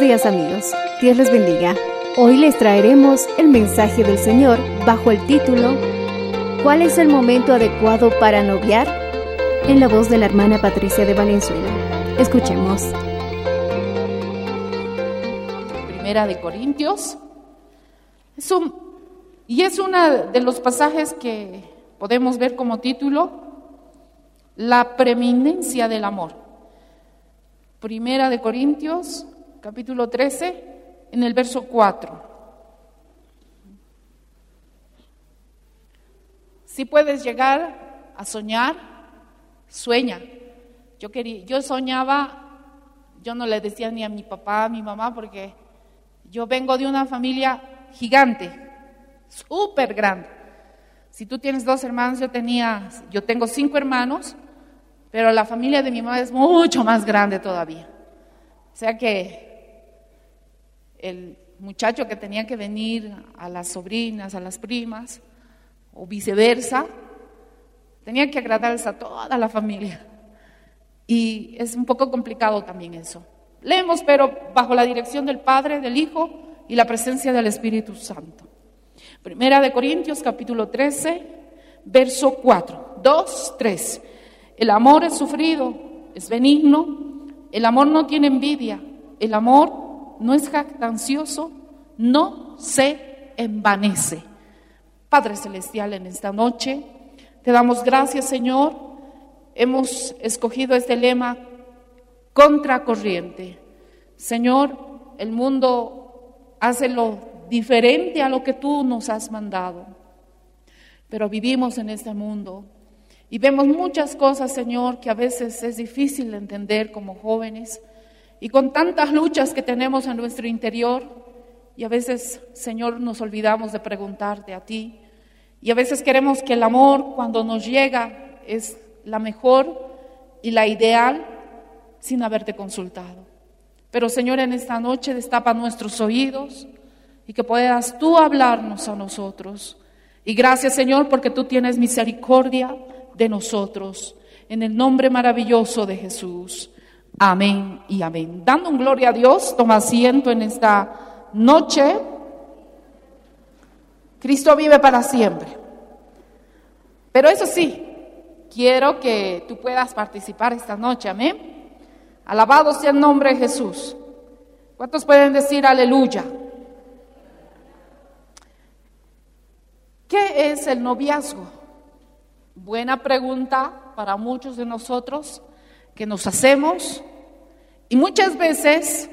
Días amigos, Dios les bendiga. Hoy les traeremos el mensaje del Señor bajo el título ¿Cuál es el momento adecuado para noviar? En la voz de la hermana Patricia de Valenzuela. Escuchemos. Primera de Corintios. Y es uno de los pasajes que podemos ver como título, La preeminencia del amor. Primera de Corintios, capítulo 13, en el verso 4. Si puedes llegar a soñar, sueña. Yo quería, yo soñaba, yo no le decía ni a mi papá, a mi mamá, porque yo vengo de una familia gigante, súper grande. Si tú tienes dos hermanos, yo tenía, yo tengo cinco hermanos, pero la familia de mi mamá es mucho más grande todavía. O sea que el muchacho que tenía que venir a las sobrinas, a las primas, o viceversa, tenía que agradarles a toda la familia. Y es un poco complicado también eso. Leemos, pero bajo la dirección del Padre, del Hijo y la presencia del Espíritu Santo. Primera de Corintios, capítulo 13, verso 4. 2, 3. El amor es sufrido, es benigno, el amor no tiene envidia, el amor no es jactancioso, no se envanece. Padre Celestial, en esta noche te damos gracias, Señor. Hemos escogido este lema contracorriente. Señor, el mundo hace lo diferente a lo que tú nos has mandado, pero vivimos en este mundo y vemos muchas cosas, Señor, que a veces es difícil de entender como jóvenes y con tantas luchas que tenemos en nuestro interior y a veces, Señor, nos olvidamos de preguntarte a ti y a veces queremos que el amor cuando nos llega es la mejor y la ideal sin haberte consultado. Pero Señor, en esta noche destapa nuestros oídos y que puedas tú hablarnos a nosotros. Y gracias Señor porque tú tienes misericordia de nosotros. En el nombre maravilloso de Jesús. Amén y amén. Dando un gloria a Dios, toma asiento en esta noche. Cristo vive para siempre. Pero eso sí, quiero que tú puedas participar esta noche, amén. Alabado sea el nombre de Jesús. ¿Cuántos pueden decir aleluya? ¿Qué es el noviazgo? Buena pregunta para muchos de nosotros que nos hacemos. Y muchas veces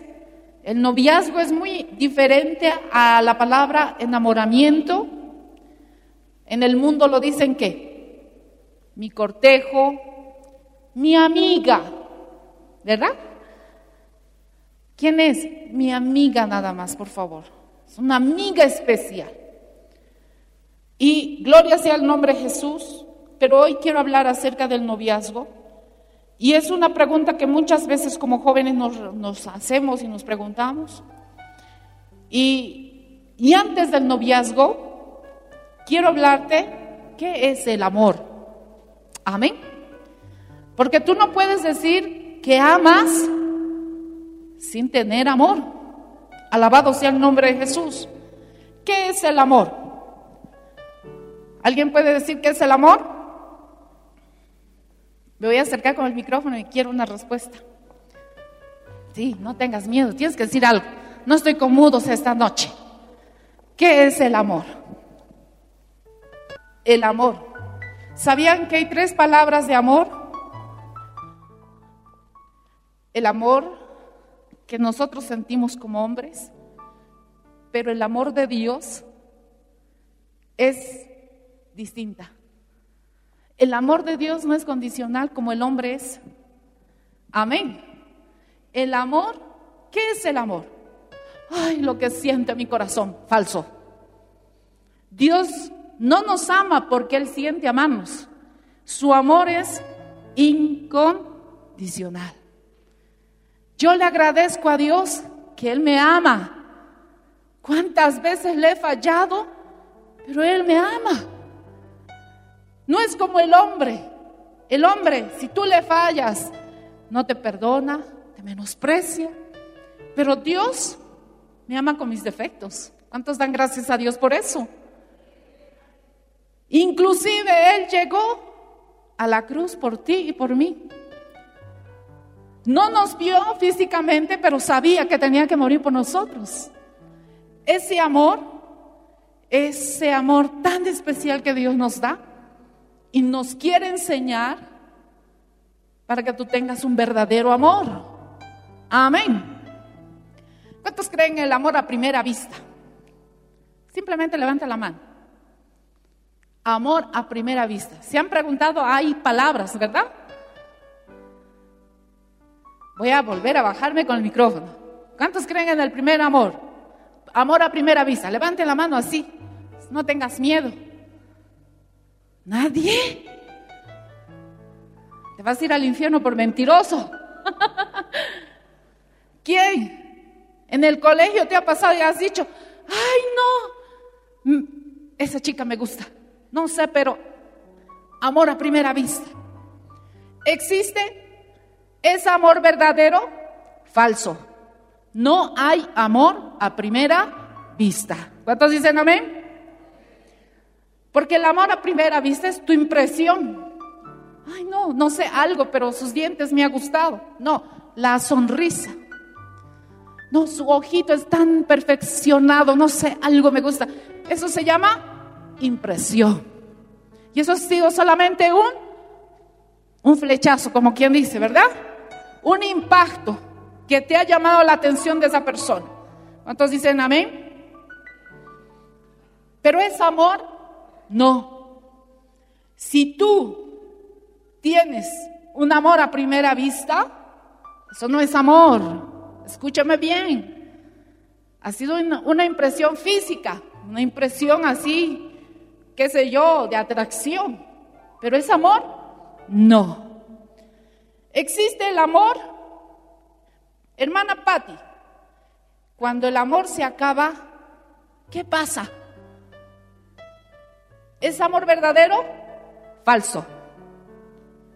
el noviazgo es muy diferente a la palabra enamoramiento. En el mundo lo dicen que mi cortejo, mi amiga, ¿verdad? ¿Quién es? Mi amiga nada más, por favor. Es una amiga especial. Y gloria sea el nombre de Jesús, pero hoy quiero hablar acerca del noviazgo. Y es una pregunta que muchas veces como jóvenes nos, nos hacemos y nos preguntamos. Y, y antes del noviazgo, quiero hablarte qué es el amor. Amén. Porque tú no puedes decir que amas sin tener amor. Alabado sea el nombre de Jesús. ¿Qué es el amor? ¿Alguien puede decir qué es el amor? Me voy a acercar con el micrófono y quiero una respuesta. Sí, no tengas miedo, tienes que decir algo. No estoy con mudos esta noche. ¿Qué es el amor? El amor. ¿Sabían que hay tres palabras de amor? El amor que nosotros sentimos como hombres, pero el amor de Dios es distinta. El amor de Dios no es condicional como el hombre es. Amén. El amor, ¿qué es el amor? Ay, lo que siente mi corazón, falso. Dios no nos ama porque Él siente amarnos. Su amor es incondicional. Yo le agradezco a Dios que Él me ama. ¿Cuántas veces le he fallado? Pero Él me ama. No es como el hombre. El hombre, si tú le fallas, no te perdona, te menosprecia. Pero Dios me ama con mis defectos. ¿Cuántos dan gracias a Dios por eso? Inclusive Él llegó a la cruz por ti y por mí. No nos vio físicamente, pero sabía que tenía que morir por nosotros. Ese amor, ese amor tan especial que Dios nos da y nos quiere enseñar para que tú tengas un verdadero amor. Amén. ¿Cuántos creen en el amor a primera vista? Simplemente levanta la mano. Amor a primera vista. Se han preguntado, hay palabras, ¿verdad? Voy a volver a bajarme con el micrófono. ¿Cuántos creen en el primer amor? Amor a primera vista. Levanten la mano así. No tengas miedo. Nadie. Te vas a ir al infierno por mentiroso. ¿Quién? En el colegio te ha pasado y has dicho, ay no, esa chica me gusta. No sé, pero amor a primera vista. ¿Existe? ¿Es amor verdadero? Falso. No hay amor a primera vista. ¿Cuántos dicen amén? Porque el amor a primera vista es tu impresión. Ay, no, no sé algo, pero sus dientes me ha gustado. No, la sonrisa. No, su ojito es tan perfeccionado, no sé, algo me gusta. Eso se llama impresión. Y eso ha sido solamente un, un flechazo, como quien dice, ¿verdad? Un impacto que te ha llamado la atención de esa persona. ¿Cuántos dicen amén? Pero es amor, no. Si tú tienes un amor a primera vista, eso no es amor. Escúchame bien. Ha sido una, impresión física, una impresión así, qué sé yo, de atracción. Pero es amor, no. ¿Existe el amor? Hermana Patti, cuando el amor se acaba, ¿qué pasa? ¿Es amor verdadero? Falso.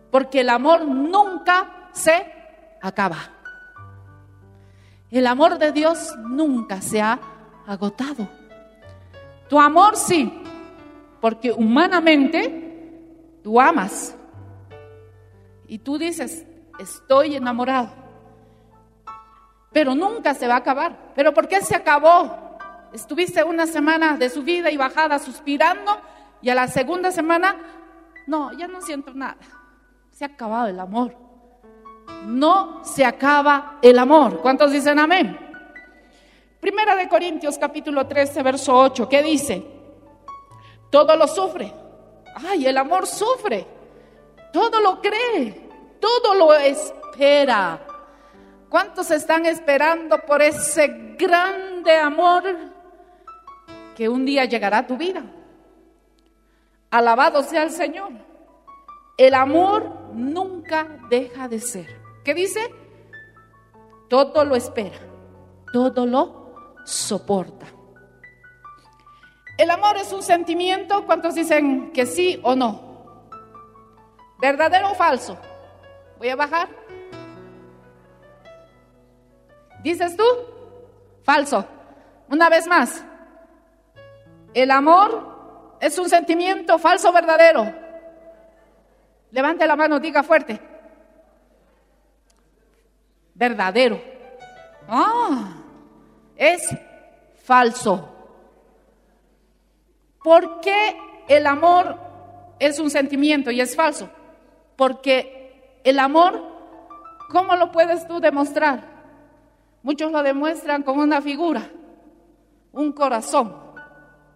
Porque el amor nunca se acaba. El amor de Dios nunca se ha agotado. Tu amor sí, porque humanamente tú amas. Y tú dices, estoy enamorado. Pero nunca se va a acabar. ¿Pero por qué se acabó? Estuviste una semana de subida y bajada suspirando y a la segunda semana, no, ya no siento nada. Se ha acabado el amor. No se acaba el amor. ¿Cuántos dicen amén? Primera de Corintios capítulo 13, verso 8, ¿qué dice? Todo lo sufre. Ay, el amor sufre. Todo lo cree. Todo lo espera. ¿Cuántos están esperando por ese grande amor que un día llegará a tu vida? Alabado sea el Señor. El amor nunca deja de ser. ¿Qué dice? Todo lo espera, todo lo soporta. ¿El amor es un sentimiento? ¿Cuántos dicen que sí o no? ¿Verdadero o falso? Voy a bajar. ¿Dices tú? Falso. Una vez más. ¿El amor es un sentimiento falso o verdadero? Levante la mano, diga fuerte. Verdadero. Ah, es falso. ¿Por qué el amor es un sentimiento y es falso? Porque el amor, ¿cómo lo puedes tú demostrar? Muchos lo demuestran con una figura, un corazón,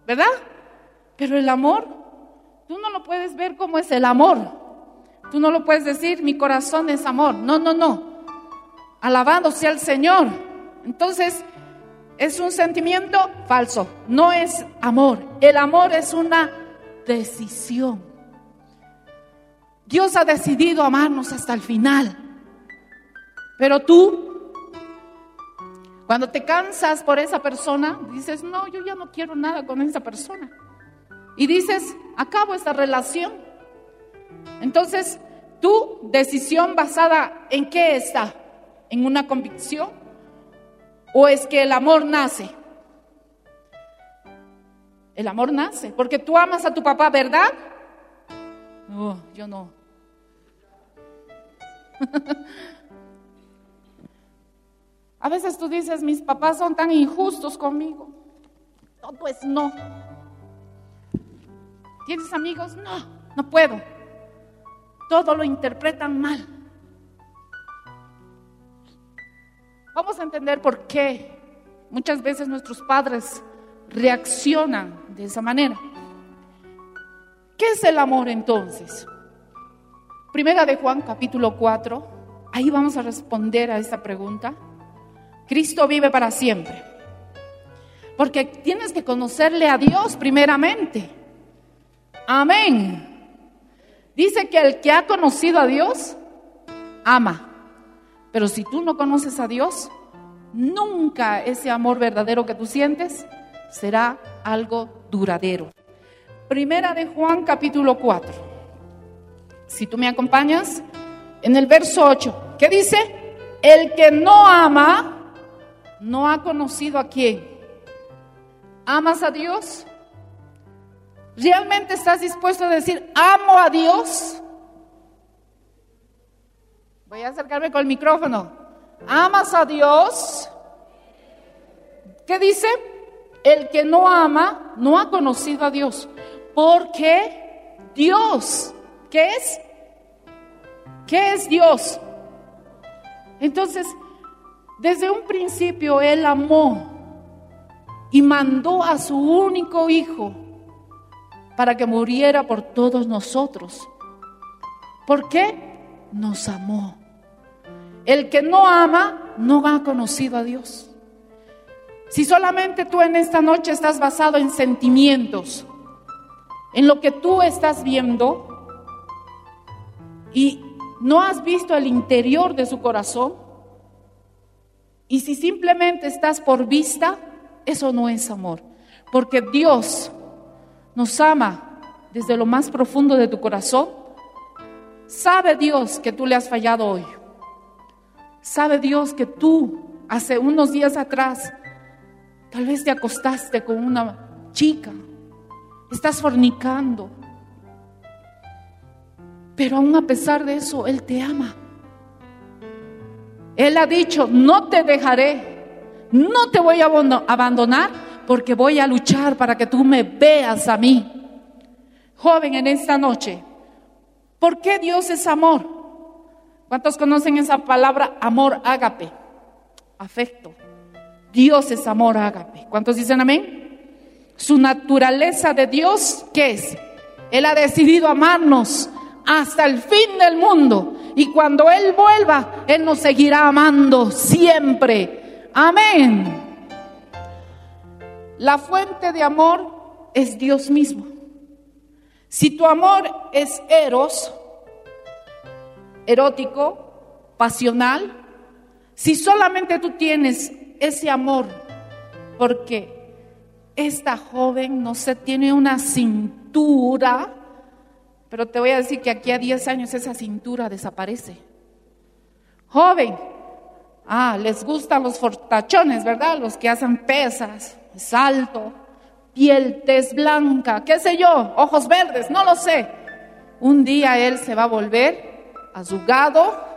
¿verdad? Pero el amor, tú no lo puedes ver como es el amor. Tú no lo puedes decir, mi corazón es amor. No, no, no. Alabado sea el Señor. Entonces, es un sentimiento falso, no es amor. El amor es una decisión. Dios ha decidido amarnos hasta el final. Pero tú, cuando te cansas por esa persona, dices, no, yo ya no quiero nada con esa persona. Y dices, acabo esta relación. Entonces, tu decisión basada en qué está? ¿En una convicción? ¿O es que el amor nace? El amor nace, porque tú amas a tu papá, ¿verdad? No, yo no. a veces tú dices, mis papás son tan injustos conmigo. No, pues no. ¿Tienes amigos? No, no puedo. Todo lo interpretan mal. Vamos a entender por qué muchas veces nuestros padres reaccionan de esa manera. ¿Qué es el amor entonces? Primera de Juan capítulo 4, ahí vamos a responder a esta pregunta. Cristo vive para siempre. Porque tienes que conocerle a Dios primeramente. Amén. Dice que el que ha conocido a Dios, ama. Pero si tú no conoces a Dios, nunca ese amor verdadero que tú sientes será algo duradero. Primera de Juan capítulo 4. Si tú me acompañas, en el verso 8, ¿qué dice? El que no ama, no ha conocido a quién. ¿Amas a Dios? ¿Realmente estás dispuesto a decir, amo a Dios? Voy a acercarme con el micrófono. ¿Amas a Dios? ¿Qué dice? El que no ama no ha conocido a Dios. Porque Dios, ¿qué es? ¿Qué es Dios? Entonces, desde un principio Él amó y mandó a su único hijo para que muriera por todos nosotros. ¿Por qué? Nos amó. El que no ama no ha conocido a Dios. Si solamente tú en esta noche estás basado en sentimientos, en lo que tú estás viendo, y no has visto el interior de su corazón, y si simplemente estás por vista, eso no es amor, porque Dios nos ama desde lo más profundo de tu corazón. Sabe Dios que tú le has fallado hoy. Sabe Dios que tú hace unos días atrás tal vez te acostaste con una chica, estás fornicando, pero aún a pesar de eso, Él te ama. Él ha dicho, no te dejaré, no te voy a abandonar porque voy a luchar para que tú me veas a mí. Joven, en esta noche, ¿por qué Dios es amor? ¿Cuántos conocen esa palabra amor ágape? Afecto. Dios es amor ágape. ¿Cuántos dicen amén? Su naturaleza de Dios, ¿qué es? Él ha decidido amarnos hasta el fin del mundo. Y cuando Él vuelva, Él nos seguirá amando siempre. Amén. La fuente de amor es Dios mismo. Si tu amor es eros, erótico, pasional, si solamente tú tienes ese amor porque esta joven, no sé, tiene una cintura, pero te voy a decir que aquí a 10 años esa cintura desaparece. Joven, ah, les gustan los fortachones, ¿verdad? Los que hacen pesas, salto, piel, tez blanca, qué sé yo, ojos verdes, no lo sé. Un día él se va a volver azugado,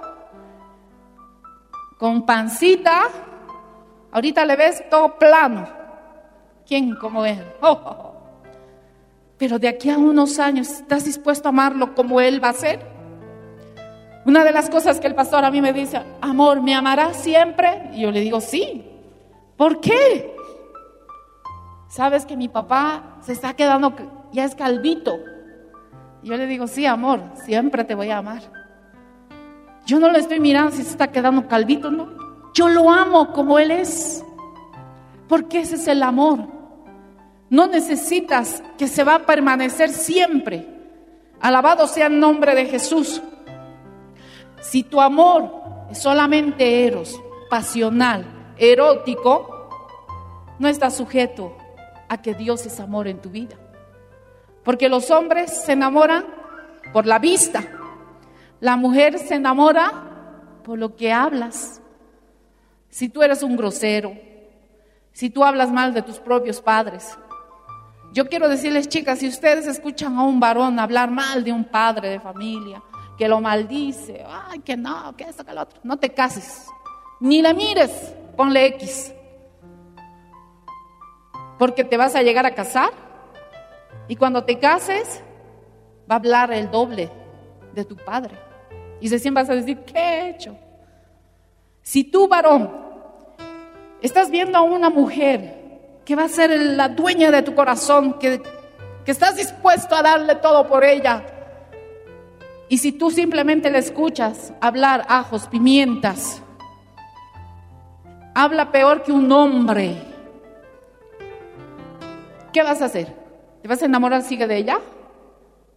con pancita, ahorita le ves todo plano. ¿Quién como él? Oh, oh, oh. Pero de aquí a unos años, ¿estás dispuesto a amarlo como él va a ser? Una de las cosas que el pastor a mí me dice, amor, ¿me amarás siempre? Y yo le digo, sí. ¿Por qué? Sabes que mi papá se está quedando, ya es calvito. Yo le digo, sí, amor, siempre te voy a amar. Yo no le estoy mirando si se está quedando calvito, no. Yo lo amo como él es. Porque ese es el amor. No necesitas que se va a permanecer siempre. Alabado sea el nombre de Jesús. Si tu amor es solamente eros, pasional, erótico, no está sujeto a que Dios es amor en tu vida. Porque los hombres se enamoran por la vista, la mujer se enamora por lo que hablas. Si tú eres un grosero, si tú hablas mal de tus propios padres. Yo quiero decirles, chicas, si ustedes escuchan a un varón hablar mal de un padre de familia, que lo maldice, ay, que no, que esto, que lo otro, no te cases, ni le mires, ponle X. Porque te vas a llegar a casar y cuando te cases va a hablar el doble de tu padre. Y recién vas a decir, ¿qué he hecho? Si tú, varón, estás viendo a una mujer que va a ser la dueña de tu corazón, que, que estás dispuesto a darle todo por ella, y si tú simplemente le escuchas hablar ajos, pimientas, habla peor que un hombre, ¿qué vas a hacer? ¿Te vas a enamorar sigue de ella?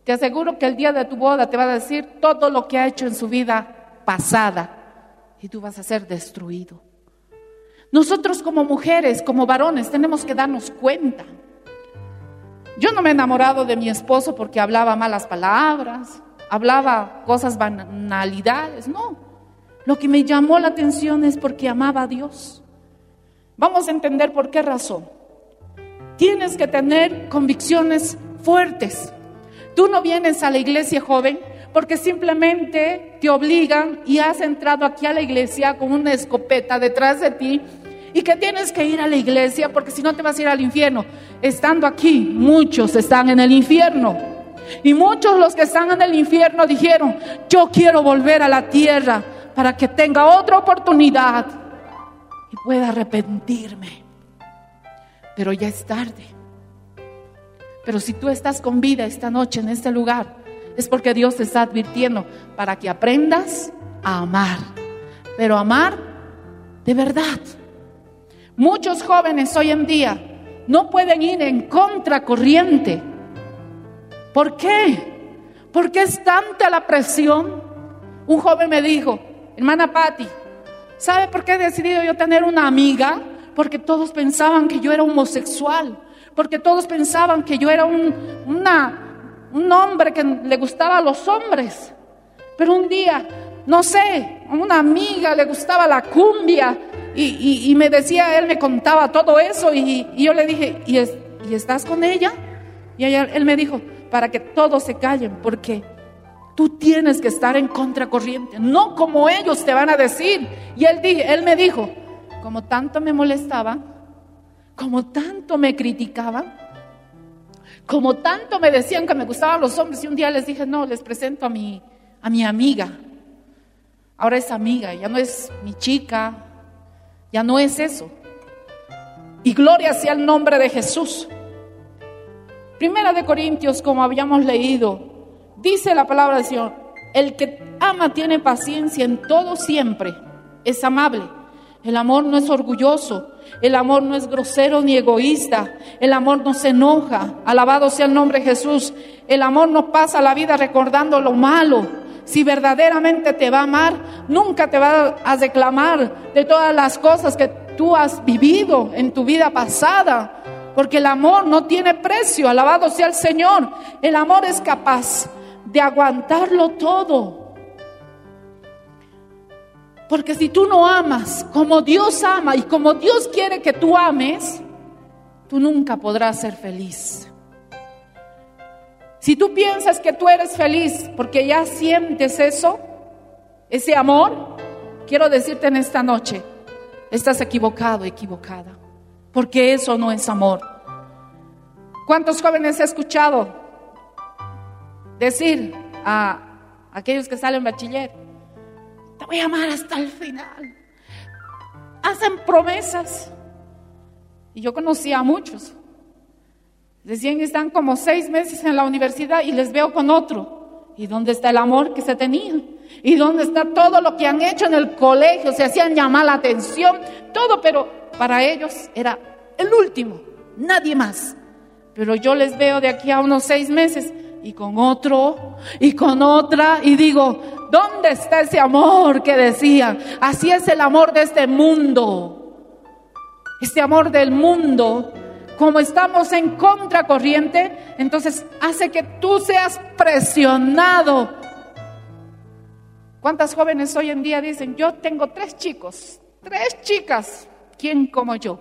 Te aseguro que el día de tu boda te va a decir todo lo que ha hecho en su vida pasada y tú vas a ser destruido. Nosotros como mujeres, como varones, tenemos que darnos cuenta. Yo no me he enamorado de mi esposo porque hablaba malas palabras, hablaba cosas banalidades, no. Lo que me llamó la atención es porque amaba a Dios. Vamos a entender por qué razón. Tienes que tener convicciones fuertes. Tú no vienes a la iglesia joven porque simplemente te obligan y has entrado aquí a la iglesia con una escopeta detrás de ti y que tienes que ir a la iglesia porque si no te vas a ir al infierno. Estando aquí, muchos están en el infierno. Y muchos los que están en el infierno dijeron, yo quiero volver a la tierra para que tenga otra oportunidad y pueda arrepentirme. Pero ya es tarde. Pero si tú estás con vida esta noche en este lugar, es porque Dios te está advirtiendo para que aprendas a amar. Pero amar de verdad. Muchos jóvenes hoy en día no pueden ir en contracorriente. ¿Por qué? Porque es tanta la presión. Un joven me dijo, hermana Patti, ¿sabe por qué he decidido yo tener una amiga? Porque todos pensaban que yo era homosexual porque todos pensaban que yo era un, un hombre que le gustaba a los hombres. Pero un día, no sé, a una amiga le gustaba la cumbia y, me decía, él me contaba todo eso y, yo le dije, ¿y, ¿y estás con ella? Y él me dijo, para que todos se callen, porque tú tienes que estar en contracorriente, no como ellos te van a decir. Y él, él me dijo, como tanto me molestaba, como tanto me criticaban, como tanto me decían que me gustaban los hombres, y un día les dije, no, les presento a mi, a mi amiga. Ahora es amiga, ya no es mi chica, ya no es eso. Y gloria sea el nombre de Jesús. Primera de Corintios, como habíamos leído, dice la palabra del Señor, el que ama tiene paciencia en todo siempre, es amable. El amor no es orgulloso, el amor no es grosero ni egoísta. El amor no se enoja. Alabado sea el nombre de Jesús. El amor no pasa la vida recordando lo malo. Si verdaderamente te va a amar, nunca te va a reclamar de todas las cosas que tú has vivido en tu vida pasada. Porque el amor no tiene precio, alabado sea el Señor. El amor es capaz de aguantarlo todo. Porque si tú no amas como Dios ama y como Dios quiere que tú ames, tú nunca podrás ser feliz. Si tú piensas que tú eres feliz porque ya sientes eso, ese amor, quiero decirte en esta noche, estás equivocado, equivocada, porque eso no es amor. ¿Cuántos jóvenes he escuchado decir a aquellos que salen bachiller, te voy a amar hasta el final? Hacen promesas. Y yo conocí a muchos. Decían están como seis meses en la universidad y les veo con otro. ¿Y dónde está el amor que se tenían? ¿Y dónde está todo lo que han hecho en el colegio? Se hacían llamar la atención, todo, pero para ellos era el último, nadie más. Pero yo les veo de aquí a unos seis meses y con otro y con otra y digo, ¿dónde está ese amor que decían? Así es el amor de este mundo. Este amor del mundo, como estamos en contracorriente, entonces hace que tú seas presionado. ¿Cuántas jóvenes hoy en día dicen, yo tengo tres chicos, tres chicas, ¿quién como yo?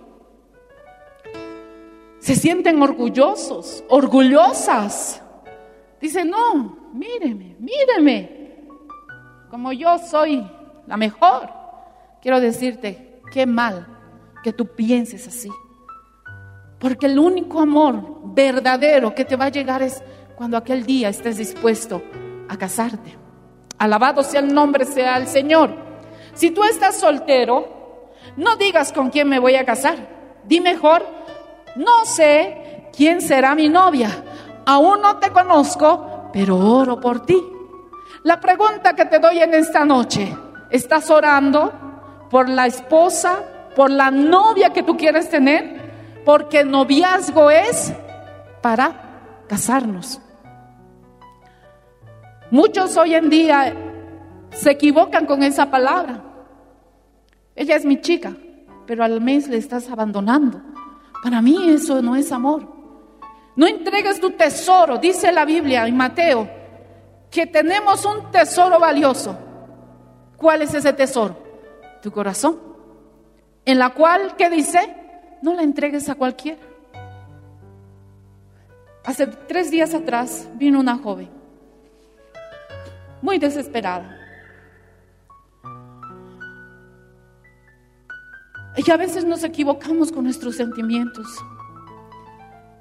Se sienten orgullosos, orgullosas. Dicen, no, míreme, míreme, como yo soy la mejor. Quiero decirte, qué mal que tú pienses así. Porque el único amor verdadero que te va a llegar es cuando aquel día estés dispuesto a casarte. Alabado sea el nombre, sea el Señor. Si tú estás soltero, no digas con quién me voy a casar. Di mejor, no sé quién será mi novia. Aún no te conozco, pero oro por ti. La pregunta que te doy en esta noche, ¿estás orando por la esposa, por la novia que tú quieres tener? Porque noviazgo es para casarnos. Muchos hoy en día se equivocan con esa palabra. Ella es mi chica, pero al mes le estás abandonando. Para mí eso no es amor. No entregues tu tesoro, dice la Biblia en Mateo, que tenemos un tesoro valioso. ¿Cuál es ese tesoro? Tu corazón. En la cual, ¿qué dice? No la entregues a cualquiera. Hace tres días atrás vino una joven, muy desesperada. Y a veces nos equivocamos con nuestros sentimientos.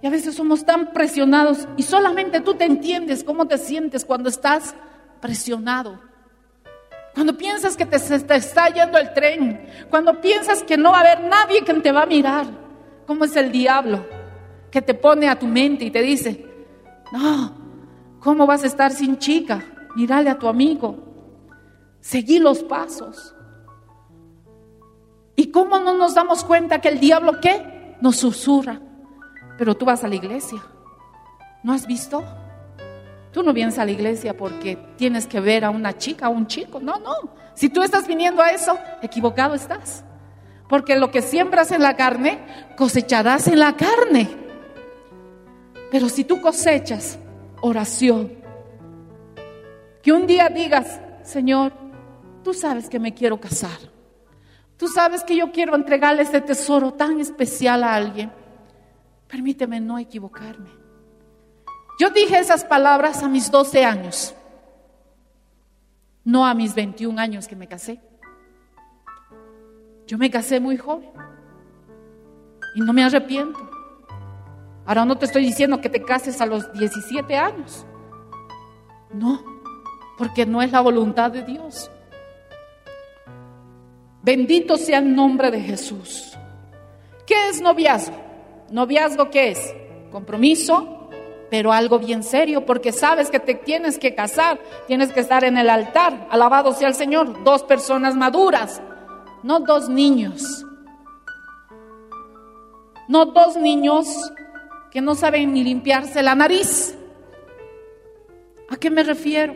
Y a veces somos tan presionados y solamente tú te entiendes cómo te sientes cuando estás presionado. Cuando piensas que te, te está yendo el tren, cuando piensas que no va a haber nadie que te va a mirar, ¿cómo es el diablo que te pone a tu mente y te dice, no, ¿cómo vas a estar sin chica? Mírale a tu amigo, seguí los pasos. ¿Y cómo no nos damos cuenta que el diablo qué? Nos susurra. Pero tú vas a la iglesia. ¿No has visto? Tú no vienes a la iglesia porque tienes que ver a una chica o un chico. No, no. Si tú estás viniendo a eso, equivocado estás. Porque lo que siembras en la carne, cosecharás en la carne. Pero si tú cosechas oración, que un día digas, Señor, tú sabes que me quiero casar. Tú sabes que yo quiero entregarle este tesoro tan especial a alguien. Permíteme no equivocarme. Yo dije esas palabras a mis 12 años, no a mis 21 años que me casé. Yo me casé muy joven y no me arrepiento. Ahora no te estoy diciendo que te cases a los 17 años. No, porque no es la voluntad de Dios. Bendito sea el nombre de Jesús. ¿Qué es noviazgo? ¿Noviazgo qué es? Compromiso, pero algo bien serio, porque sabes que te tienes que casar, tienes que estar en el altar. Alabado sea el Señor. Dos personas maduras, no dos niños. No dos niños que no saben ni limpiarse la nariz. ¿A qué me refiero?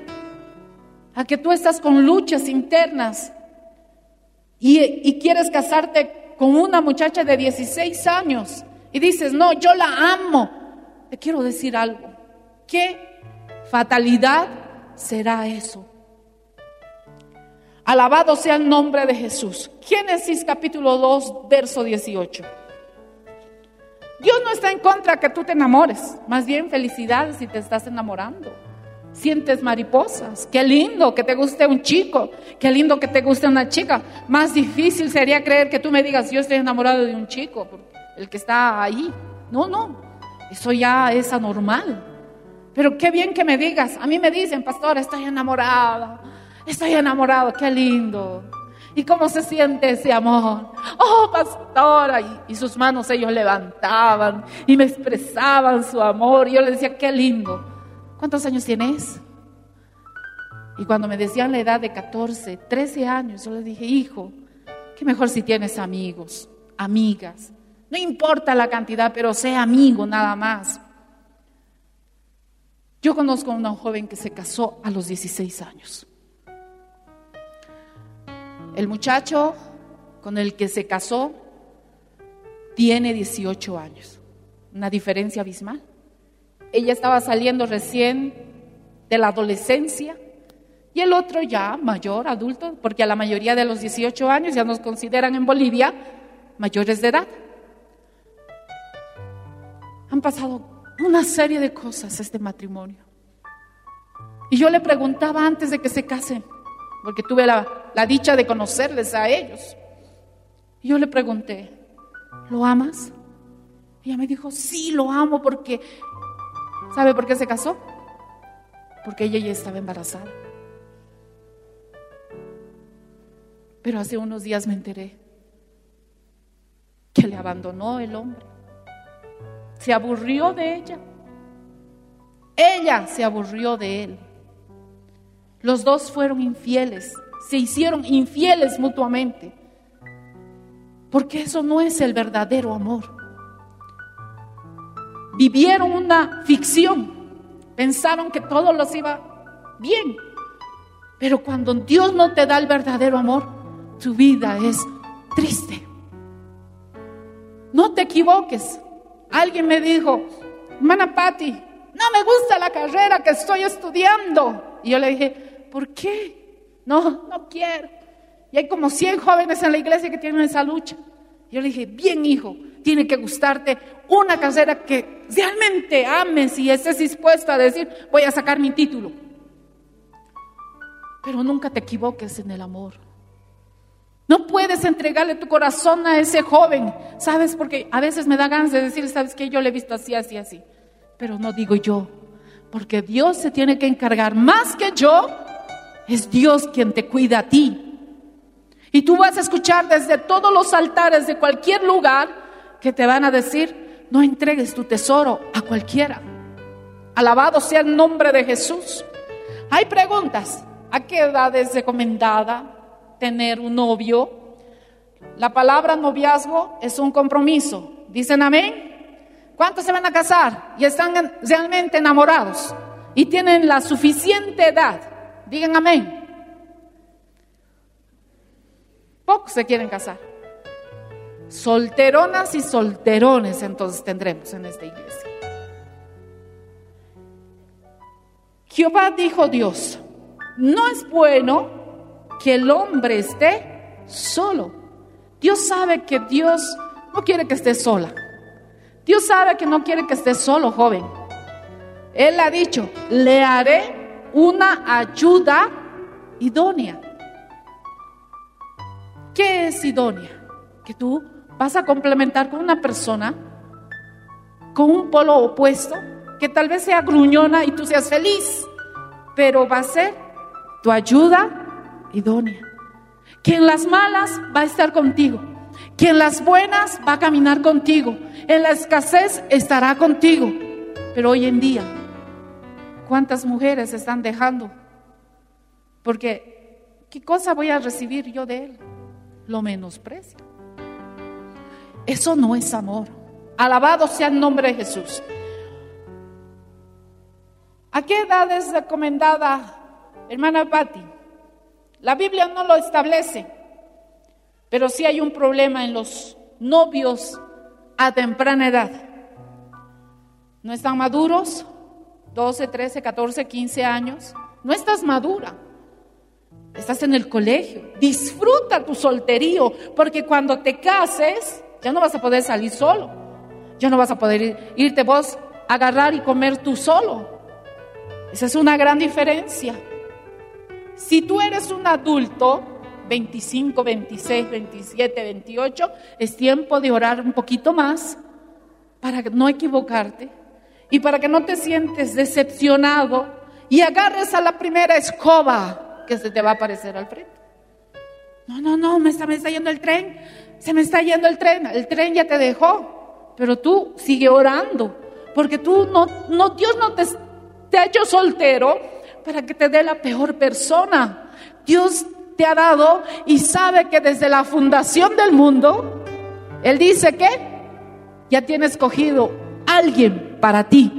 A que tú estás con luchas internas y, y quieres casarte con una muchacha de 16 años y dices, no, yo la amo, te quiero decir algo. ¿Qué fatalidad será eso? Alabado sea el nombre de Jesús. Génesis capítulo 2, verso 18. Dios no está en contra que tú te enamores, más bien felicidades si te estás enamorando. Sientes mariposas, qué lindo que te guste un chico, qué lindo que te guste una chica. Más difícil sería creer que tú me digas, yo estoy enamorado de un chico, el que está ahí. No, no, eso ya es anormal. Pero qué bien que me digas, a mí me dicen, pastor, estoy enamorada, estoy enamorado, qué lindo. ¿Y cómo se siente ese amor? Oh, pastora. Y, y, sus manos ellos levantaban y me expresaban su amor. Y yo le decía, qué lindo. ¿Cuántos años tienes? Y cuando me decían la edad de 14, 13 años, yo le dije, hijo, qué mejor si tienes amigos, amigas. No importa la cantidad, pero sea amigo nada más. Yo conozco a una joven que se casó a los 16 años. El muchacho con el que se casó tiene 18 años, una diferencia abismal. Ella estaba saliendo recién de la adolescencia y el otro ya mayor, adulto, porque a la mayoría de los 18 años ya nos consideran en Bolivia mayores de edad. Han pasado una serie de cosas este matrimonio. Y yo le preguntaba antes de que se casen, porque tuve la, la dicha de conocerles a ellos. Y yo le pregunté, ¿lo amas? Ella me dijo, sí, lo amo porque ¿Sabe por qué se casó? Porque ella ya estaba embarazada. Pero hace unos días me enteré que le abandonó el hombre. Se aburrió de ella. Ella se aburrió de él. Los dos fueron infieles, se hicieron infieles mutuamente. Porque eso no es el verdadero amor vivieron una ficción, pensaron que todo los iba bien. Pero cuando Dios no te da el verdadero amor, tu vida es triste. No te equivoques. Alguien me dijo, hermana Patti, no me gusta la carrera que estoy estudiando. Y yo le dije, ¿por qué? No, no quiero. Y hay como 100 jóvenes en la iglesia que tienen esa lucha. Yo le dije, bien hijo, tiene que gustarte una carrera que realmente ames y estés dispuesto a decir, voy a sacar mi título. Pero nunca te equivoques en el amor. No puedes entregarle tu corazón a ese joven, ¿sabes? Porque a veces me da ganas de decir, ¿sabes qué? Yo le he visto así, así, así. Pero no digo yo, porque Dios se tiene que encargar más que yo. Es Dios quien te cuida a ti. Y tú vas a escuchar desde todos los altares de cualquier lugar que te van a decir, no entregues tu tesoro a cualquiera. Alabado sea el nombre de Jesús. Hay preguntas. ¿A qué edad es recomendada tener un novio? La palabra noviazgo es un compromiso. ¿Dicen amén? ¿Cuántos se van a casar y están realmente enamorados y tienen la suficiente edad? Digan amén. Pocos se quieren casar. Solteronas y solterones entonces tendremos en esta iglesia. Jehová dijo Dios, no es bueno que el hombre esté solo. Dios sabe que Dios no quiere que esté sola. Dios sabe que no quiere que esté solo, joven. Él ha dicho, le haré una ayuda idónea. ¿Qué es idónea? Que tú vas a complementar con una persona con un polo opuesto, que tal vez sea gruñona y tú seas feliz, pero va a ser tu ayuda idónea. Que en las malas va a estar contigo, que en las buenas va a caminar contigo, en la escasez estará contigo. Pero hoy en día, ¿cuántas mujeres están dejando? Porque, ¿qué cosa voy a recibir yo de él? Lo menosprecio. Eso no es amor. Alabado sea el nombre de Jesús. ¿A qué edad es recomendada, hermana Patti? La Biblia no lo establece, pero sí hay un problema en los novios a temprana edad. No están maduros, 12, 13, 14, 15 años. No estás madura. Estás en el colegio. Disfruta tu solterío, porque cuando te cases, ya no vas a poder salir solo. Ya no vas a poder ir- irte vos a agarrar y comer tú solo. Esa es una gran diferencia. Si tú eres un adulto, 25, 26, 27, 28, es tiempo de orar un poquito más para no equivocarte y para que no te sientes decepcionado y agarres a la primera escoba que se te va a aparecer al frente. No, no, no, me está, me está yendo el tren, se me está yendo el tren, el tren ya te dejó, pero tú sigue orando, porque tú no, no Dios no te, te ha hecho soltero para que te dé la peor persona. Dios te ha dado y sabe que desde la fundación del mundo, Él dice que ya tiene escogido alguien para ti.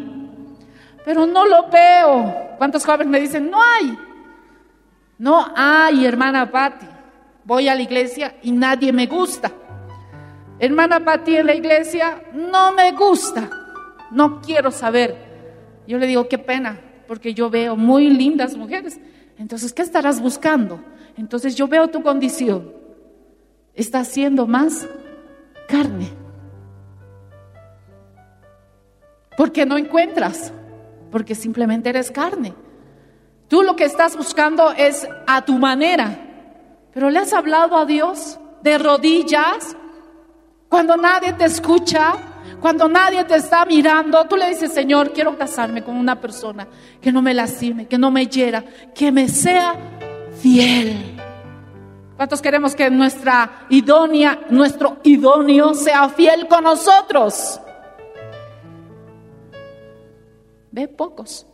Pero no lo veo. ¿Cuántos jóvenes me dicen, no hay? No hay, hermana Patti. Voy a la iglesia y nadie me gusta. Hermana Patti en la iglesia no me gusta. No quiero saber. Yo le digo, qué pena, porque yo veo muy lindas mujeres. Entonces, ¿qué estarás buscando? Entonces yo veo tu condición. Estás siendo más carne. ¿Por qué no encuentras? Porque simplemente eres carne. Tú lo que estás buscando es a tu manera. Pero le has hablado a Dios de rodillas cuando nadie te escucha, cuando nadie te está mirando. Tú le dices, Señor, quiero casarme con una persona que no me lastime, que no me hiera, que me sea fiel. ¿Cuántos queremos que nuestra idónea, nuestro idóneo sea fiel con nosotros? Ve pocos.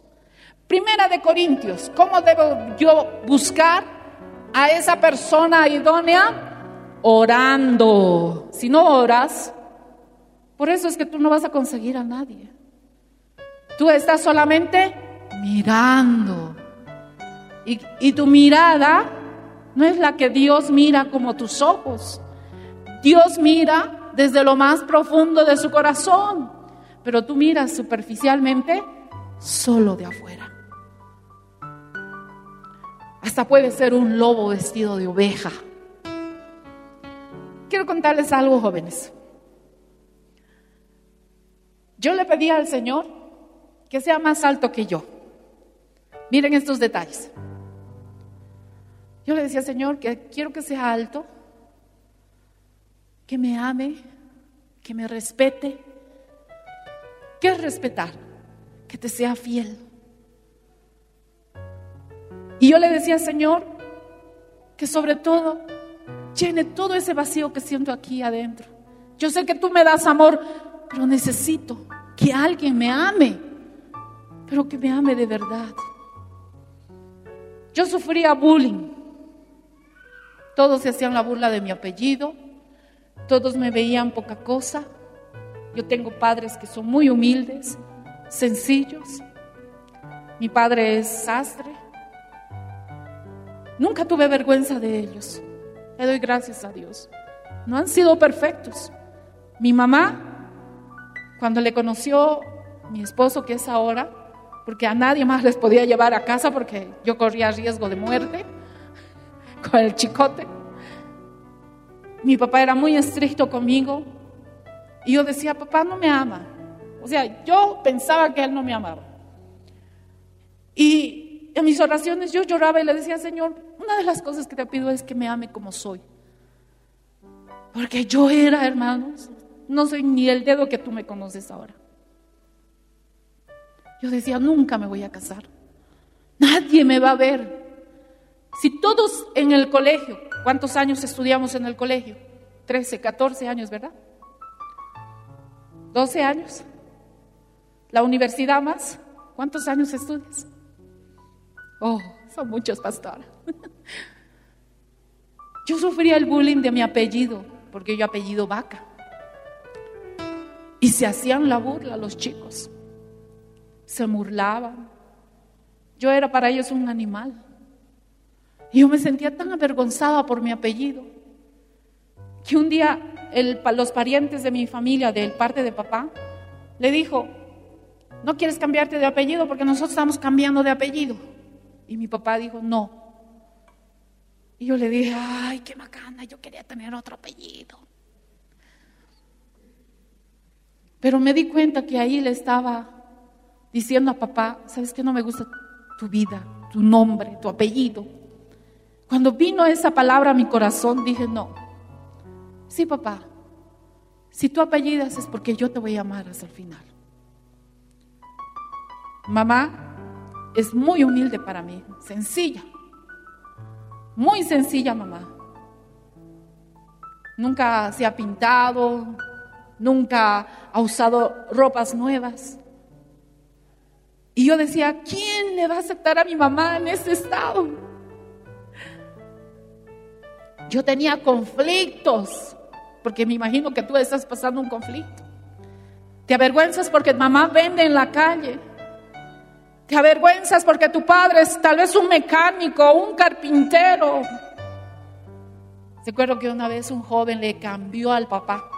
Primera de Corintios, ¿cómo debo yo buscar a esa persona idónea? Orando. Si no oras, por eso es que tú no vas a conseguir a nadie. Tú estás solamente mirando. Y, y tu mirada no es la que Dios mira como tus ojos. Dios mira desde lo más profundo de su corazón, pero tú miras superficialmente solo de afuera. Hasta puede ser un lobo vestido de oveja. Quiero contarles algo, jóvenes. Yo le pedí al Señor que sea más alto que yo. Miren estos detalles. Yo le decía, Señor, que quiero que sea alto, que me ame, que me respete. ¿Qué es respetar? Que te sea fiel. Y yo le decía, Señor, que sobre todo llene todo ese vacío que siento aquí adentro. Yo sé que tú me das amor, pero necesito que alguien me ame, pero que me ame de verdad. Yo sufría bullying. Todos se hacían la burla de mi apellido, todos me veían poca cosa. Yo tengo padres que son muy humildes, sencillos. Mi padre es sastre. Nunca tuve vergüenza de ellos. Le doy gracias a Dios. No han sido perfectos. Mi mamá, cuando le conoció mi esposo, que es ahora, porque a nadie más les podía llevar a casa porque yo corría riesgo de muerte con el chicote. Mi papá era muy estricto conmigo y yo decía, papá no me ama. O sea, yo pensaba que él no me amaba. Y en mis oraciones yo lloraba y le decía, Señor, una de las cosas que te pido es que me ame como soy. Porque yo era, hermanos, no soy ni el dedo que tú me conoces ahora. Yo decía, nunca me voy a casar. Nadie me va a ver. Si todos en el colegio, ¿cuántos años estudiamos en el colegio? 13, 14 años, ¿verdad? 12 años. La universidad más, ¿cuántos años estudias? Oh, son muchos, pastora. Yo sufría el bullying de mi apellido, porque yo apellido vaca. Y se hacían la burla los chicos. Se burlaban. Yo era para ellos un animal. Y yo me sentía tan avergonzada por mi apellido que un día los parientes de mi familia, del parte de papá, le dijo, no quieres cambiarte de apellido porque nosotros estamos cambiando de apellido. Y mi papá dijo, no. Y yo le dije, ay, qué macana, yo quería tener otro apellido. Pero me di cuenta que ahí le estaba diciendo a papá, ¿sabes qué? No me gusta tu vida, tu nombre, tu apellido. Cuando vino esa palabra a mi corazón, dije, no. Sí, papá, si tú apellidas es porque yo te voy a amar hasta el final. Mamá es muy humilde para mí, sencilla. Muy sencilla, mamá. Nunca se ha pintado, nunca ha usado ropas nuevas. Y yo decía, ¿quién le va a aceptar a mi mamá en ese estado? Yo tenía conflictos, porque me imagino que tú estás pasando un conflicto. Te avergüenzas porque mamá vende en la calle. Te avergüenzas porque tu padre es tal vez un mecánico, un carpintero. Recuerdo que una vez un joven le cambió al papá.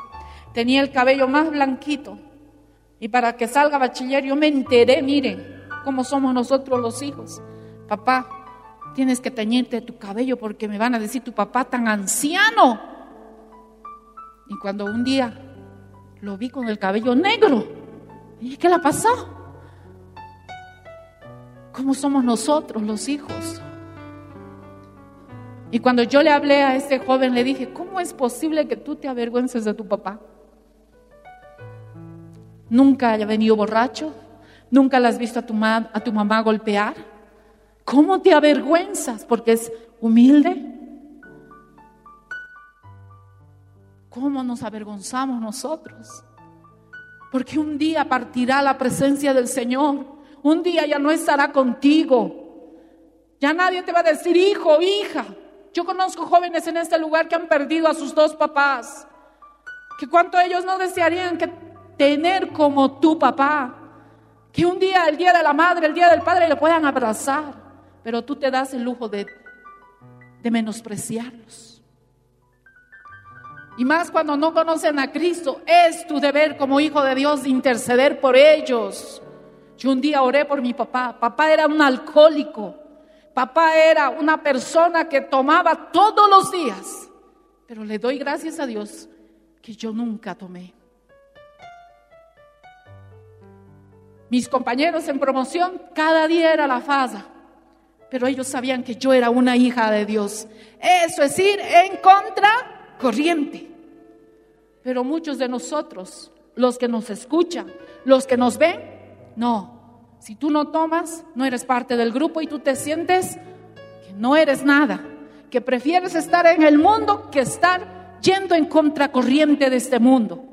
Tenía el cabello más blanquito. Y para que salga bachiller yo me enteré, miren, cómo somos nosotros los hijos. Papá, tienes que teñirte tu cabello porque me van a decir tu papá tan anciano. Y cuando un día lo vi con el cabello negro, dije, ¿qué le pasó? ¿Cómo somos nosotros los hijos? Y cuando yo le hablé a este joven, le dije, ¿cómo es posible que tú te avergüences de tu papá? Nunca haya venido borracho, nunca la has visto a tu, a tu mamá golpear. ¿Cómo te avergüenzas? Porque es humilde. ¿Cómo nos avergonzamos nosotros? Porque un día partirá la presencia del Señor. Un día ya no estará contigo. Ya nadie te va a decir, hijo, hija. Yo conozco jóvenes en este lugar que han perdido a sus dos papás. Que cuánto ellos no desearían que tener como tu papá. Que un día, el día de la madre, el día del padre, le puedan abrazar. Pero tú te das el lujo de, de menospreciarlos. Y más cuando no conocen a Cristo, es tu deber como hijo de Dios de interceder por ellos. Yo un día oré por mi papá. Papá era un alcohólico. Papá era una persona que tomaba todos los días. Pero le doy gracias a Dios que yo nunca tomé. Mis compañeros en promoción cada día era la fasa. Pero ellos sabían que yo era una hija de Dios. Eso es ir en contra corriente. Pero muchos de nosotros, los que nos escuchan, los que nos ven, no. Si tú no tomas, no eres parte del grupo y tú te sientes que no eres nada, que prefieres estar en el mundo que estar yendo en contracorriente de este mundo.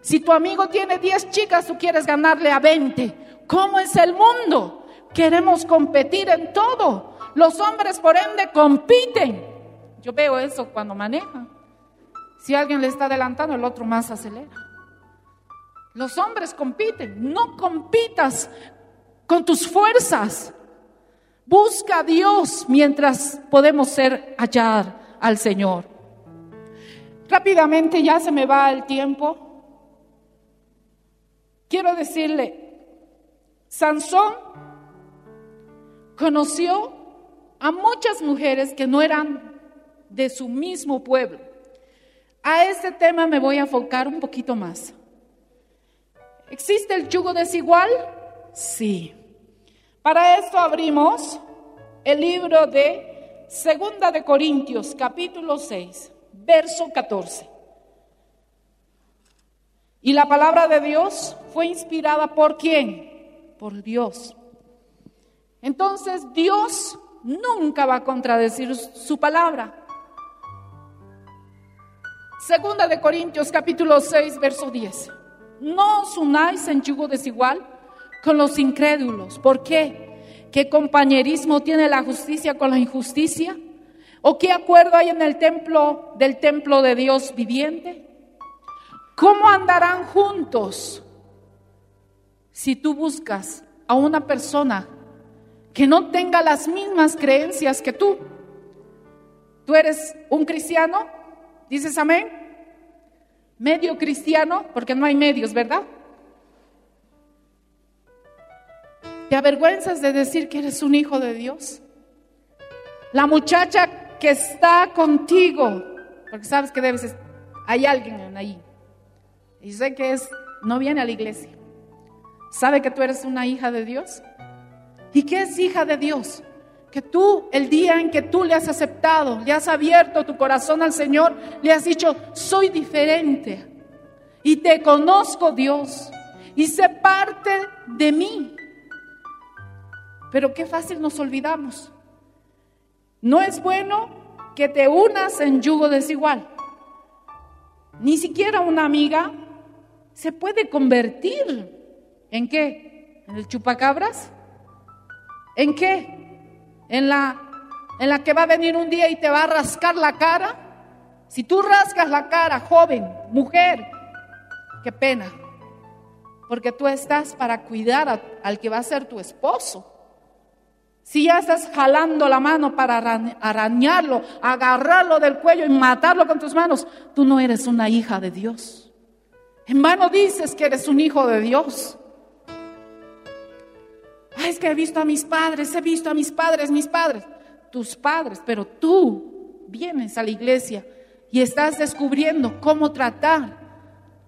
Si tu amigo tiene 10 chicas, tú quieres ganarle a 20. ¿Cómo es el mundo? Queremos competir en todo. Los hombres, por ende, compiten. Yo veo eso cuando manejan. Si alguien le está adelantando, el otro más acelera. Los hombres compiten. No compitas con tus fuerzas. Busca a Dios mientras podemos ser hallar al Señor. Rápidamente ya se me va el tiempo. Quiero decirle, Sansón conoció a muchas mujeres que no eran de su mismo pueblo. A este tema me voy a enfocar un poquito más. ¿Existe el yugo desigual? Sí. Para esto abrimos el libro de Segunda de Corintios, capítulo 6, verso 14. Y la palabra de Dios fue inspirada por quién? Por Dios. Entonces Dios nunca va a contradecir su palabra. Segunda de Corintios capítulo 6, verso 10. No os unáis en yugo desigual con los incrédulos. ¿Por qué? ¿Qué compañerismo tiene la justicia con la injusticia? ¿O qué acuerdo hay en el templo del templo de Dios viviente? ¿Cómo andarán juntos si tú buscas a una persona que no tenga las mismas creencias que tú? ¿Tú eres un cristiano? ¿Dices amén? medio cristiano, porque no hay medios, ¿verdad? ¿Te avergüenzas de decir que eres un hijo de Dios? La muchacha que está contigo, porque sabes que debes, hay alguien ahí. Y sé que es, no viene a la iglesia. ¿Sabe que tú eres una hija de Dios? ¿Y qué es hija de Dios? Que tú, el día en que tú le has aceptado, le has abierto tu corazón al Señor, le has dicho, soy diferente y te conozco Dios y sé parte de mí. Pero qué fácil nos olvidamos. No es bueno que te unas en yugo desigual. Ni siquiera una amiga se puede convertir en qué? ¿En el chupacabras? ¿En qué? ¿En la, en la que va a venir un día y te va a rascar la cara? Si tú rascas la cara, joven, mujer, qué pena. Porque tú estás para cuidar al que va a ser tu esposo. Si ya estás jalando la mano para arañarlo, agarrarlo del cuello y matarlo con tus manos, tú no eres una hija de Dios. En vano dices que eres un hijo de Dios. Ay, es que he visto a mis padres, he visto a mis padres, mis padres, tus padres, pero tú vienes a la iglesia y estás descubriendo cómo tratar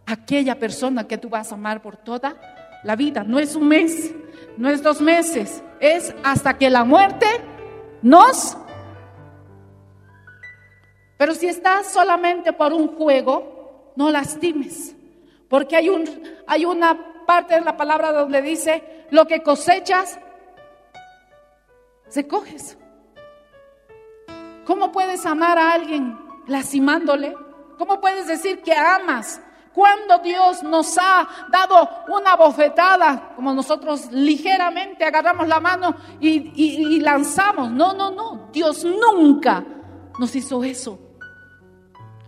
a aquella persona que tú vas a amar por toda la vida. No es un mes, no es dos meses, es hasta que la muerte nos... Pero si estás solamente por un juego, no lastimes, porque hay, un, hay una parte de la palabra donde dice, lo que cosechas, se coges. ¿Cómo puedes amar a alguien lastimándole? ¿Cómo puedes decir que amas cuando Dios nos ha dado una bofetada, como nosotros ligeramente agarramos la mano y, lanzamos. No, no, no. Dios nunca nos hizo eso.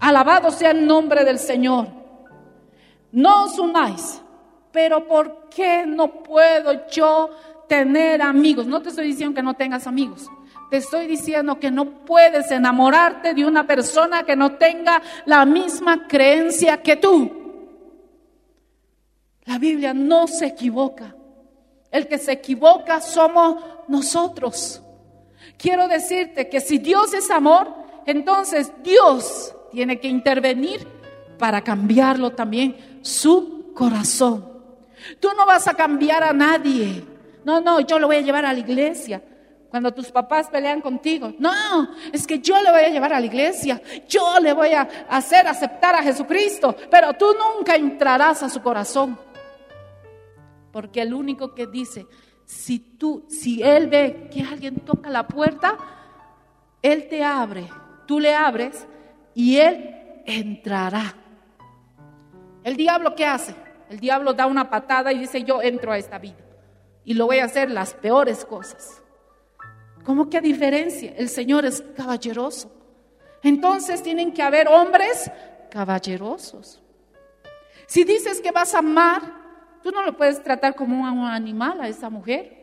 Alabado sea el nombre del Señor. No os unáis. Pero ¿por qué no puedo yo tener amigos? No te estoy diciendo que no tengas amigos. Te estoy diciendo que no puedes enamorarte de una persona que no tenga la misma creencia que tú. La Biblia no se equivoca. El que se equivoca somos nosotros. Quiero decirte que si Dios es amor, entonces Dios tiene que intervenir para cambiarlo también su corazón. Tú no vas a cambiar a nadie. No, no, yo lo voy a llevar a la iglesia cuando tus papás pelean contigo. No, es que yo le voy a llevar a la iglesia, yo le voy a hacer aceptar a Jesucristo, pero tú nunca entrarás a su corazón. Porque el único que dice, si tú, si él ve que alguien toca la puerta, él te abre, tú le abres y él entrará. El diablo qué hace? El diablo da una patada y dice, "Yo entro a esta vida y lo voy a hacer las peores cosas." ¿Cómo que diferencia? El Señor es caballeroso. Entonces tienen que haber hombres caballerosos. Si dices que vas a amar, tú no lo puedes tratar como un animal a esa mujer.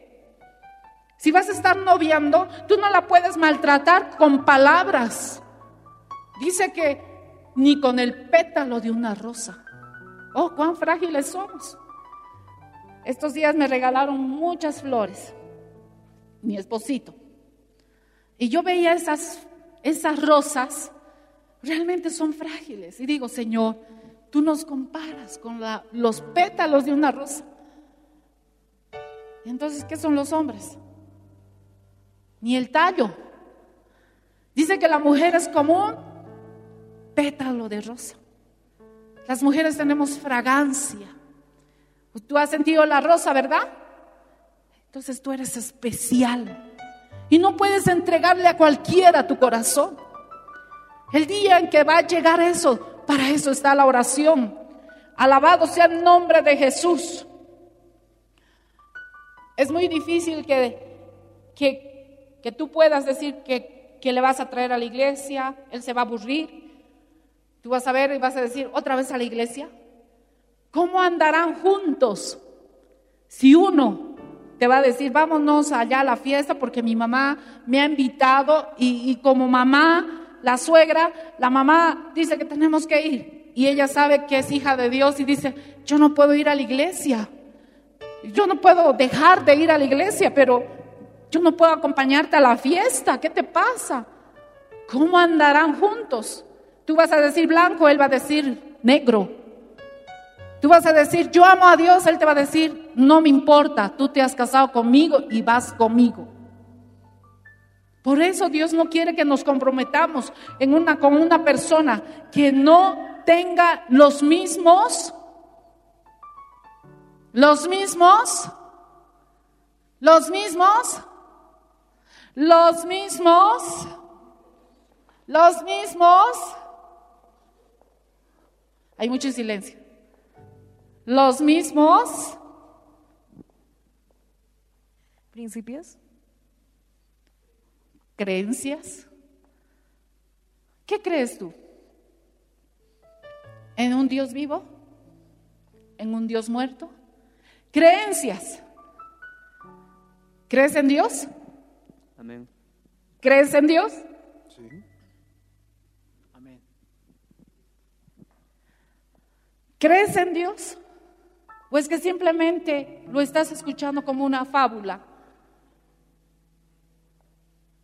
Si vas a estar noviando, tú no la puedes maltratar con palabras. Dice que ni con el pétalo de una rosa. Oh, cuán frágiles somos. Estos días me regalaron muchas flores, mi esposito. Y yo veía esas, esas rosas, realmente son frágiles. Y digo, Señor, tú nos comparas con los pétalos de una rosa. ¿Y entonces qué son los hombres? Ni el tallo. Dice que la mujer es como un pétalo de rosa. Las mujeres tenemos fragancia. Tú has sentido la rosa, ¿verdad? Entonces tú eres especial. Y no puedes entregarle a cualquiera tu corazón. El día en que va a llegar eso, para eso está la oración. Alabado sea el nombre de Jesús. Es muy difícil que, que, que tú puedas decir que, que le vas a traer a la iglesia, él se va a aburrir. Tú vas a ver y vas a decir, otra vez a la iglesia. ¿Cómo andarán juntos si uno te va a decir, vámonos allá a la fiesta porque mi mamá me ha invitado y, como mamá, la suegra, la mamá dice que tenemos que ir. y ella sabe que es hija de Dios y dice, yo no puedo ir a la iglesia, yo no puedo dejar de ir a la iglesia, pero yo no puedo acompañarte a la fiesta, ¿qué te pasa? ¿Cómo andarán juntos? Tú vas a decir blanco, él va a decir negro. Tú vas a decir, yo amo a Dios, él te va a decir, no me importa, tú te has casado conmigo y vas conmigo. Por eso Dios no quiere que nos comprometamos en una, con una persona que no tenga los mismos, los mismos, los mismos, los mismos, los mismos. Hay mucho silencio. Los mismos ¿Principios? creencias. ¿Qué crees tú? ¿En un Dios vivo? ¿En un Dios muerto? Creencias. ¿Crees en Dios? Amén. ¿Crees en Dios? Sí. Amén. ¿Crees en Dios? ¿O es que simplemente lo estás escuchando como una fábula?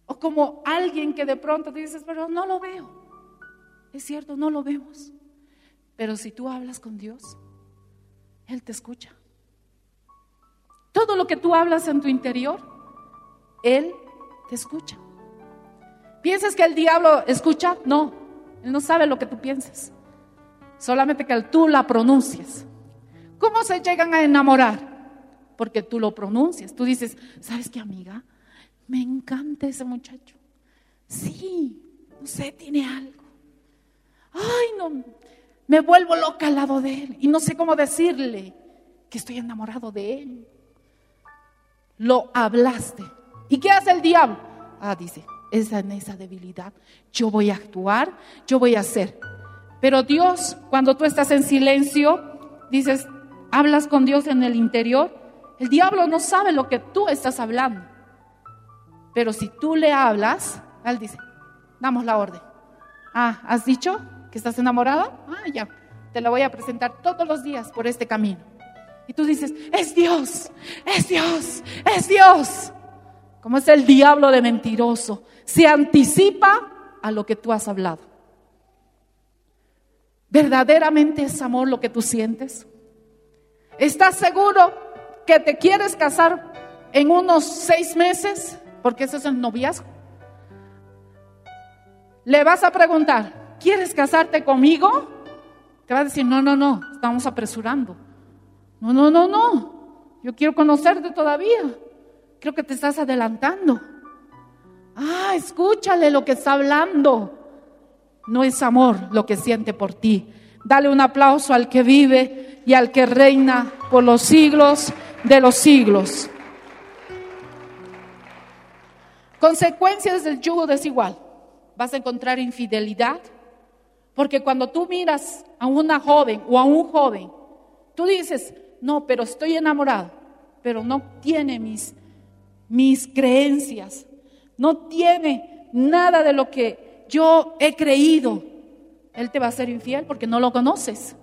O como alguien que de pronto dices, pero no lo veo. Es cierto, no lo vemos. Pero si tú hablas con Dios, Él te escucha. Todo lo que tú hablas en tu interior, Él te escucha. ¿Piensas que el diablo escucha? No, Él no sabe lo que tú piensas. Solamente que tú la pronuncias. ¿Cómo se llegan a enamorar? Porque tú lo pronuncias. Tú dices, ¿sabes qué, amiga? Me encanta ese muchacho. Sí, no sé, tiene algo. Ay, no, me vuelvo loca al lado de él y no sé cómo decirle que estoy enamorado de él. Lo hablaste. ¿Y qué hace el diablo? Ah, dice, esa en esa debilidad. Yo voy a actuar, yo voy a hacer. Pero Dios, cuando tú estás en silencio, dices, hablas con Dios en el interior, el diablo no sabe lo que tú estás hablando. Pero si tú le hablas, él dice, damos la orden. Ah, ¿has dicho que estás enamorada? Ah, ya, te la voy a presentar todos los días por este camino. Y tú dices, es Dios, es Dios, es Dios. Como es el diablo de mentiroso, se anticipa a lo que tú has hablado. ¿Verdaderamente es amor lo que tú sientes? ¿Estás seguro que te quieres casar en unos seis meses? Porque eso es el noviazgo. Le vas a preguntar, ¿quieres casarte conmigo? Te va a decir, no, no, no, estamos apresurando. No, no, no, no, yo quiero conocerte todavía. Creo que te estás adelantando. Ah, escúchale lo que está hablando. No es amor lo que siente por ti. Dale un aplauso al que vive y al que reina por los siglos de los siglos. Consecuencias del yugo desigual. Vas a encontrar infidelidad, porque cuando tú miras a una joven o a un joven, tú dices, no, pero estoy enamorado, pero no tiene mis, mis creencias, no tiene nada de lo que yo he creído. Él te va a ser infiel porque no lo conoces.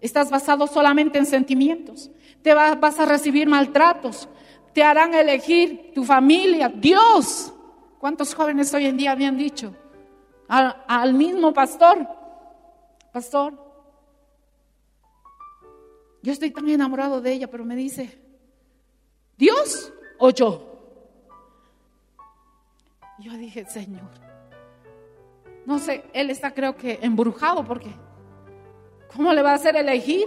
Estás basado solamente en sentimientos. Te va- vas a recibir maltratos. Te harán elegir tu familia, Dios. ¿Cuántos jóvenes hoy en día habían dicho? Al, al mismo pastor, pastor, yo estoy tan enamorado de ella, pero me dice, ¿Dios o yo? Yo dije, Señor, no sé, él está creo que embrujado porque ¿cómo le va a hacer elegir?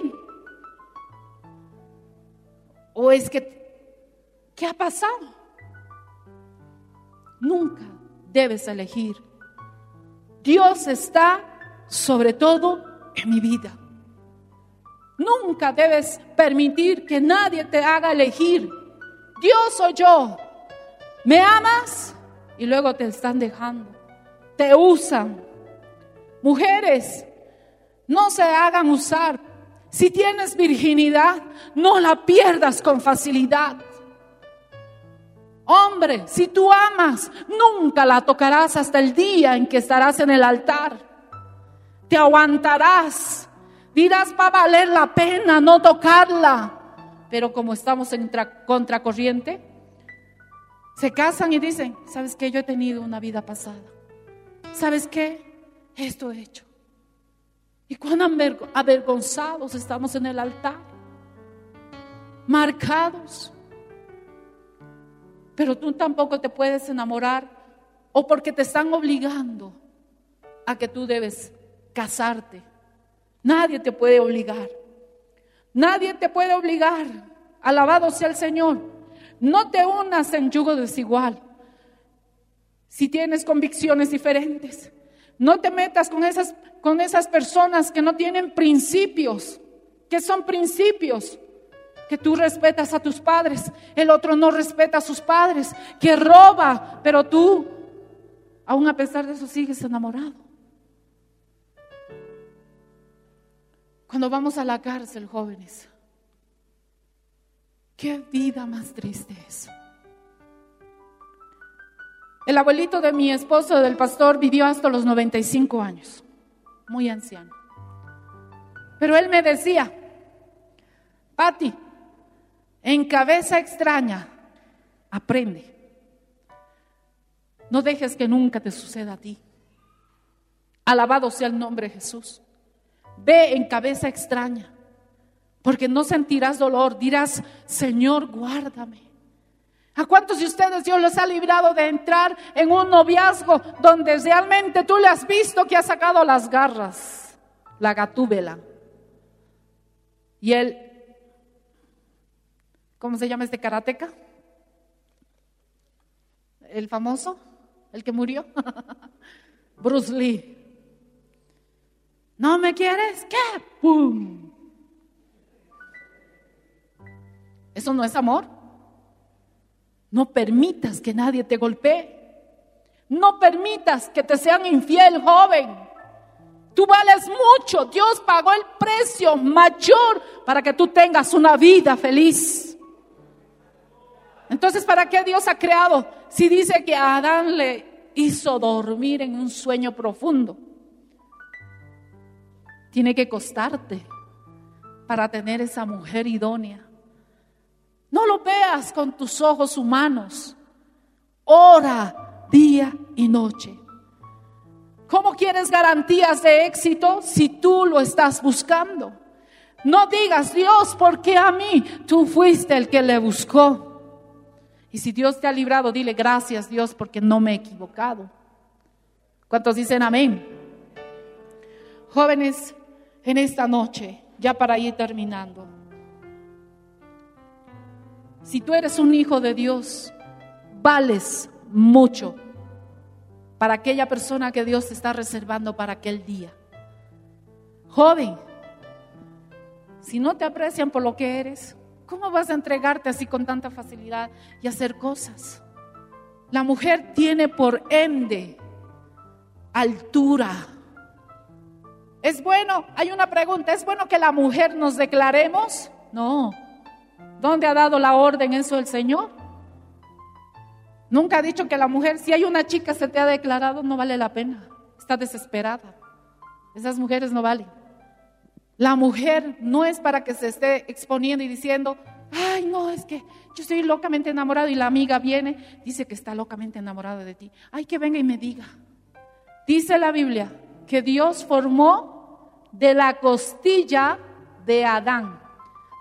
¿O es que, qué ha pasado? Nunca debes elegir. Dios está sobre todo en mi vida. Nunca debes permitir que nadie te haga elegir. Dios o yo. ¿Me amas? Y luego te están dejando. Te usan. Mujeres, no se hagan usar. Si tienes virginidad, no la pierdas con facilidad. Hombre, si tú amas, nunca la tocarás hasta el día en que estarás en el altar. Te aguantarás Dirás, va a valer la pena no tocarla. Pero como estamos en tra- contracorriente, se casan y dicen, ¿sabes qué? Yo he tenido una vida pasada. ¿Sabes qué? Esto he hecho. Y cuán avergo- avergonzados estamos en el altar, marcados. Pero tú tampoco te puedes enamorar o porque te están obligando a que tú debes casarte. Nadie te puede obligar. Nadie te puede obligar. Alabado sea el Señor. No te unas en yugo desigual. Si tienes convicciones diferentes, no te metas con esas, con esas personas que no tienen principios, que son principios, que tú respetas a tus padres, el otro no respeta a sus padres, que roba, pero tú, aún a pesar de eso, sigues enamorado. Cuando vamos a la cárcel, jóvenes, qué vida más triste es. El abuelito de mi esposo, del pastor, vivió hasta los 95 años, muy anciano. Pero él me decía, Patti, en cabeza extraña, aprende. No dejes que nunca te suceda a ti. Alabado sea el nombre de Jesús. Ve en cabeza extraña, porque no sentirás dolor, dirás, Señor, guárdame. ¿A cuántos de ustedes Dios los ha librado de entrar en un noviazgo donde realmente tú le has visto que ha sacado las garras, la gatúbela? Y él, ¿cómo se llama este karateca? El famoso, el que murió, Bruce Lee. ¿No me quieres? ¿Qué? ¡Pum! ¿Eso no es amor? No permitas que nadie te golpee. No permitas que te sean infiel, joven. Tú vales mucho. Dios pagó el precio mayor para que tú tengas una vida feliz. Entonces, ¿para qué Dios ha creado? Si dice que a Adán le hizo dormir en un sueño profundo. Tiene que costarte para tener esa mujer idónea. No lo veas con tus ojos humanos. Ora día y noche. ¿Cómo quieres garantías de éxito si tú lo estás buscando? No digas, Dios, ¿por qué a mí? Tú fuiste el que le buscó. Y si Dios te ha librado, dile gracias, Dios, porque no me he equivocado. ¿Cuántos dicen amén? Jóvenes, en esta noche, ya para ir terminando. Si tú eres un hijo de Dios, vales mucho para aquella persona que Dios te está reservando para aquel día. Joven, si no te aprecian por lo que eres, ¿cómo vas a entregarte así con tanta facilidad y hacer cosas? La mujer tiene por ende altura. ¿Es bueno? Hay una pregunta, ¿es bueno que la mujer nos declaremos? No. ¿Dónde ha dado la orden eso el Señor? Nunca ha dicho que la mujer, si hay una chica se te ha declarado, no vale la pena. Está desesperada. Esas mujeres no valen. La mujer no es para que se esté exponiendo y diciendo, ay, no, es que yo estoy locamente enamorado y la amiga viene, dice que está locamente enamorada de ti. Ay, que venga y me diga. Dice la Biblia que Dios formó de la costilla de Adán.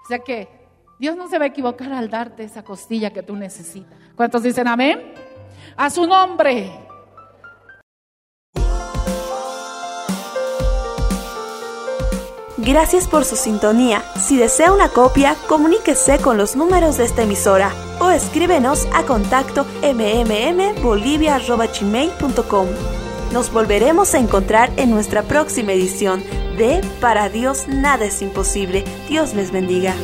O sea que Dios no se va a equivocar al darte esa costilla que tú necesitas. ¿Cuántos dicen amén? A su nombre. Gracias por su sintonía. Si desea una copia, comuníquese con los números de esta emisora o escríbenos a contacto mmmbolivia.gmail.com. Nos volveremos a encontrar en nuestra próxima edición de Para Dios nada es imposible. Dios les bendiga.